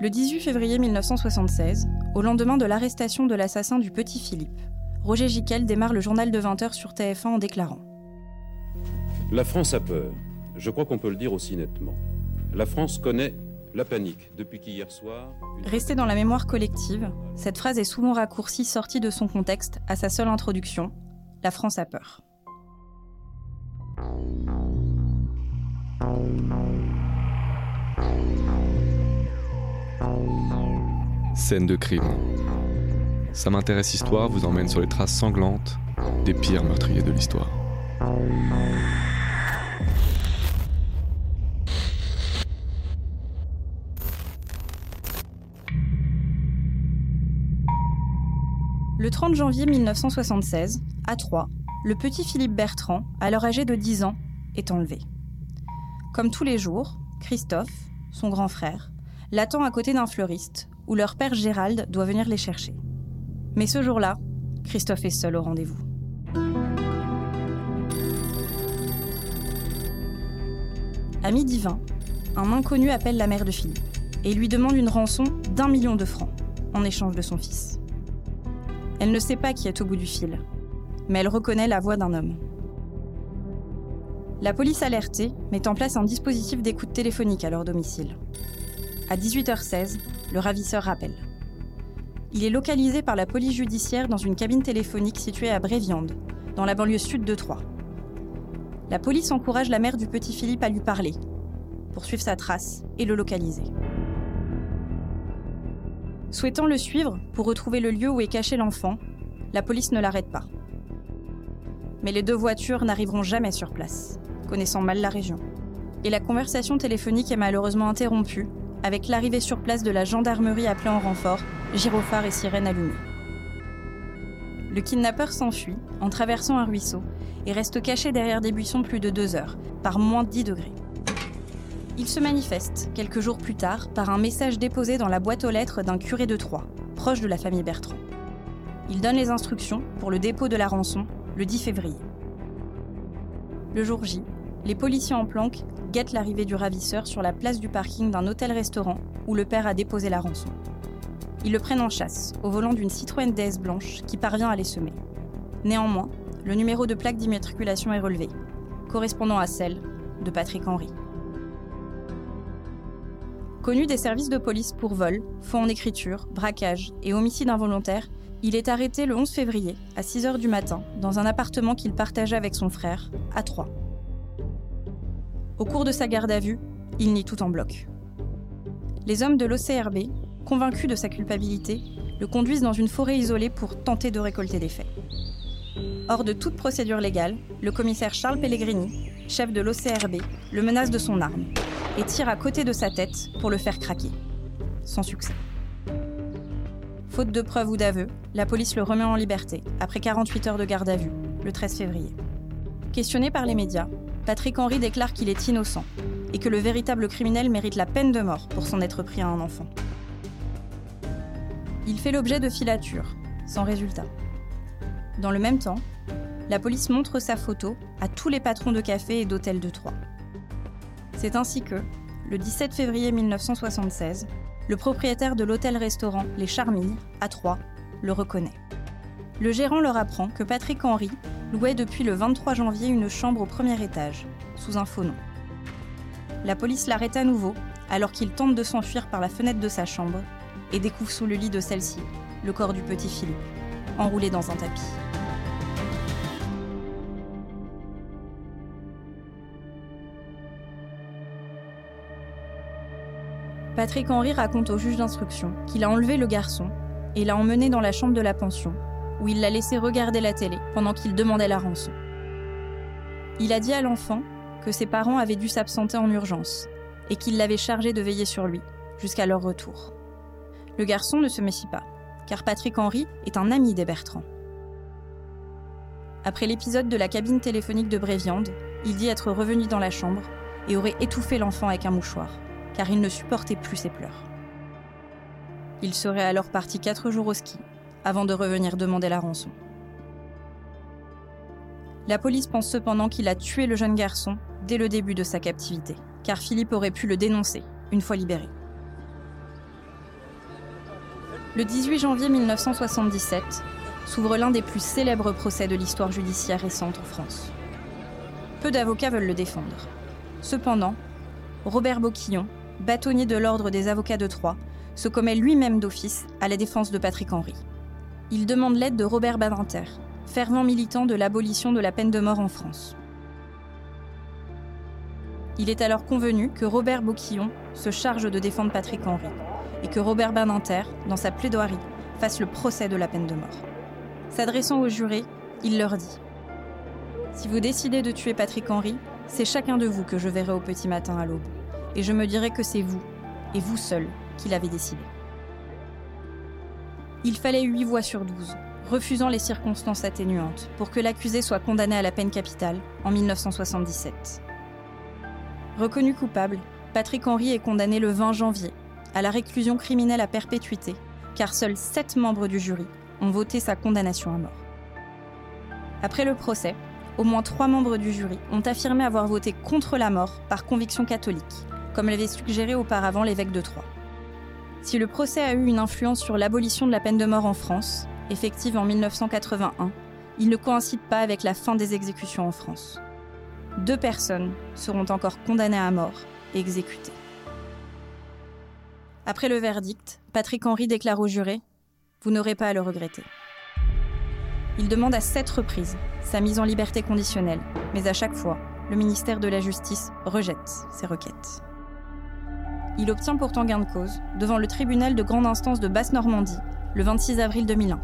Le 18 février 1976, au lendemain de l'arrestation de l'assassin du petit Philippe, Roger Giquel démarre le journal de 20h sur TF1 en déclarant La France a peur. Je crois qu'on peut le dire aussi nettement. La France connaît la panique depuis qu'hier soir. Restée dans la mémoire collective, cette phrase est souvent raccourcie sortie de son contexte à sa seule introduction La France a peur. Scène de crime. Ça m'intéresse Histoire vous emmène sur les traces sanglantes des pires meurtriers de l'histoire. Le 30 janvier 1976, à Troyes, le petit Philippe Bertrand, alors âgé de 10 ans, est enlevé. Comme tous les jours, Christophe, son grand frère, l'attend à côté d'un fleuriste, où leur père Gérald doit venir les chercher. Mais ce jour-là, Christophe est seul au rendez-vous. À midi 20, un inconnu appelle la mère de Philippe et lui demande une rançon d'un million de francs en échange de son fils. Elle ne sait pas qui est au bout du fil, mais elle reconnaît la voix d'un homme. La police alertée met en place un dispositif d'écoute téléphonique à leur domicile. À 18h16, le ravisseur rappelle. Il est localisé par la police judiciaire dans une cabine téléphonique située à Bréviande, dans la banlieue sud de Troyes. La police encourage la mère du petit Philippe à lui parler, pour suivre sa trace et le localiser. Souhaitant le suivre pour retrouver le lieu où est caché l'enfant, la police ne l'arrête pas. Mais les deux voitures n'arriveront jamais sur place, connaissant mal la région. Et la conversation téléphonique est malheureusement interrompue avec l'arrivée sur place de la gendarmerie appelée en renfort, gyrophares et sirènes allumées. Le kidnappeur s'enfuit en traversant un ruisseau et reste caché derrière des buissons plus de deux heures, par moins de 10 degrés. Il se manifeste, quelques jours plus tard, par un message déposé dans la boîte aux lettres d'un curé de Troyes, proche de la famille Bertrand. Il donne les instructions pour le dépôt de la rançon le 10 février. Le jour J, les policiers en planque guettent l'arrivée du ravisseur sur la place du parking d'un hôtel-restaurant où le père a déposé la rançon. Ils le prennent en chasse au volant d'une Citroën DS blanche qui parvient à les semer. Néanmoins, le numéro de plaque d'immatriculation est relevé, correspondant à celle de Patrick Henry. Connu des services de police pour vol, faux en écriture, braquage et homicide involontaire, il est arrêté le 11 février à 6 h du matin dans un appartement qu'il partageait avec son frère, à Troyes. Au cours de sa garde à vue, il nie tout en bloc. Les hommes de l'OCRB, convaincus de sa culpabilité, le conduisent dans une forêt isolée pour tenter de récolter des faits. Hors de toute procédure légale, le commissaire Charles Pellegrini, chef de l'OCRB, le menace de son arme et tire à côté de sa tête pour le faire craquer. Sans succès. Faute de preuves ou d'aveux, la police le remet en liberté après 48 heures de garde à vue, le 13 février. Questionné par les médias, Patrick Henry déclare qu'il est innocent et que le véritable criminel mérite la peine de mort pour s'en être pris à un enfant. Il fait l'objet de filatures, sans résultat. Dans le même temps, la police montre sa photo à tous les patrons de cafés et d'hôtels de Troyes. C'est ainsi que, le 17 février 1976, le propriétaire de l'hôtel-restaurant Les Charmilles, à Troyes, le reconnaît. Le gérant leur apprend que Patrick Henry louait depuis le 23 janvier une chambre au premier étage, sous un faux nom. La police l'arrête à nouveau alors qu'il tente de s'enfuir par la fenêtre de sa chambre et découvre sous le lit de celle-ci le corps du petit Philippe, enroulé dans un tapis. Patrick Henry raconte au juge d'instruction qu'il a enlevé le garçon et l'a emmené dans la chambre de la pension, où il l'a laissé regarder la télé pendant qu'il demandait la rançon. Il a dit à l'enfant que ses parents avaient dû s'absenter en urgence et qu'il l'avait chargé de veiller sur lui jusqu'à leur retour. Le garçon ne se méfie pas, car Patrick Henry est un ami des Bertrand. Après l'épisode de la cabine téléphonique de Bréviande, il dit être revenu dans la chambre et aurait étouffé l'enfant avec un mouchoir car il ne supportait plus ses pleurs. Il serait alors parti quatre jours au ski, avant de revenir demander la rançon. La police pense cependant qu'il a tué le jeune garçon dès le début de sa captivité, car Philippe aurait pu le dénoncer une fois libéré. Le 18 janvier 1977 s'ouvre l'un des plus célèbres procès de l'histoire judiciaire récente en France. Peu d'avocats veulent le défendre. Cependant, Robert Boquillon, bâtonnier de l'Ordre des avocats de Troyes, se commet lui-même d'office à la défense de Patrick Henry. Il demande l'aide de Robert Badinter, fervent militant de l'abolition de la peine de mort en France. Il est alors convenu que Robert Boquillon se charge de défendre Patrick Henry et que Robert Badinter, dans sa plaidoirie, fasse le procès de la peine de mort. S'adressant aux jurés, il leur dit Si vous décidez de tuer Patrick Henry, c'est chacun de vous que je verrai au petit matin à l'aube, et je me dirai que c'est vous, et vous seul, qui l'avez décidé. Il fallait 8 voix sur 12, refusant les circonstances atténuantes, pour que l'accusé soit condamné à la peine capitale en 1977. Reconnu coupable, Patrick Henry est condamné le 20 janvier à la réclusion criminelle à perpétuité, car seuls 7 membres du jury ont voté sa condamnation à mort. Après le procès, au moins 3 membres du jury ont affirmé avoir voté contre la mort par conviction catholique, comme l'avait suggéré auparavant l'évêque de Troyes. Si le procès a eu une influence sur l'abolition de la peine de mort en France, effective en 1981, il ne coïncide pas avec la fin des exécutions en France. Deux personnes seront encore condamnées à mort et exécutées. Après le verdict, Patrick Henry déclare au juré Vous n'aurez pas à le regretter. Il demande à sept reprises sa mise en liberté conditionnelle, mais à chaque fois, le ministère de la Justice rejette ses requêtes. Il obtient pourtant gain de cause devant le tribunal de grande instance de Basse-Normandie le 26 avril 2001,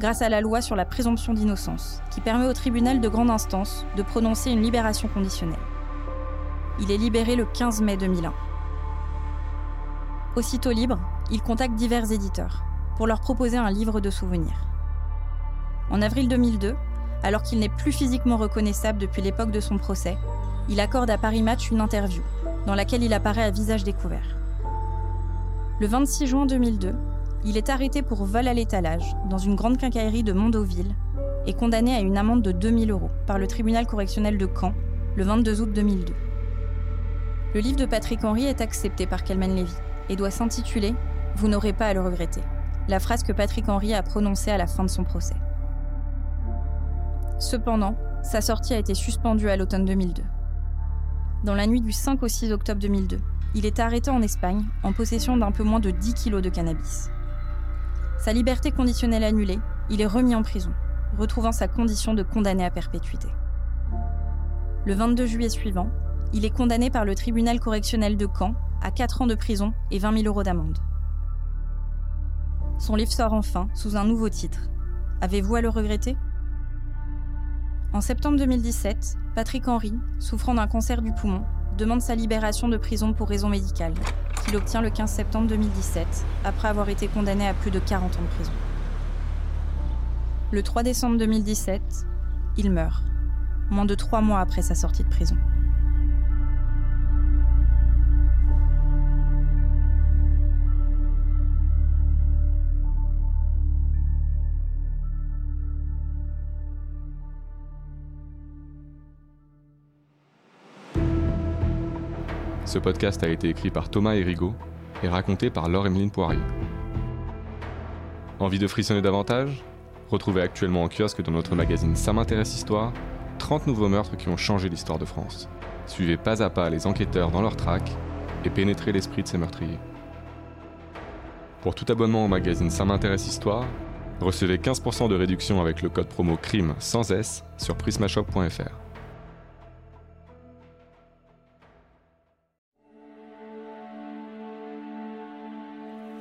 grâce à la loi sur la présomption d'innocence, qui permet au tribunal de grande instance de prononcer une libération conditionnelle. Il est libéré le 15 mai 2001. Aussitôt libre, il contacte divers éditeurs pour leur proposer un livre de souvenirs. En avril 2002, alors qu'il n'est plus physiquement reconnaissable depuis l'époque de son procès, il accorde à Paris Match une interview dans laquelle il apparaît à visage découvert. Le 26 juin 2002, il est arrêté pour vol à l'étalage dans une grande quincaillerie de Mondoville et condamné à une amende de 2000 euros par le tribunal correctionnel de Caen le 22 août 2002. Le livre de Patrick Henry est accepté par Kelman Levy et doit s'intituler Vous n'aurez pas à le regretter, la phrase que Patrick Henry a prononcée à la fin de son procès. Cependant, sa sortie a été suspendue à l'automne 2002 dans la nuit du 5 au 6 octobre 2002. Il est arrêté en Espagne en possession d'un peu moins de 10 kilos de cannabis. Sa liberté conditionnelle annulée, il est remis en prison, retrouvant sa condition de condamné à perpétuité. Le 22 juillet suivant, il est condamné par le tribunal correctionnel de Caen à 4 ans de prison et 20 000 euros d'amende. Son livre sort enfin sous un nouveau titre. Avez-vous à le regretter? En septembre 2017, Patrick Henry, souffrant d'un cancer du poumon, demande sa libération de prison pour raison médicale, qu'il obtient le 15 septembre 2017, après avoir été condamné à plus de 40 ans de prison. Le 3 décembre 2017, il meurt, moins de trois mois après sa sortie de prison. Ce podcast a été écrit par Thomas Erigo et raconté par Laure-Emeline Poirier. Envie de frissonner davantage? Retrouvez actuellement en kiosque dans notre magazine Ça m'intéresse Histoire 30 nouveaux meurtres qui ont changé l'histoire de France. Suivez pas à pas les enquêteurs dans leur traque et pénétrez l'esprit de ces meurtriers. Pour tout abonnement au magazine Ça m'intéresse Histoire, recevez 15% de réduction avec le code promo CRIME sans S sur prismashop.fr.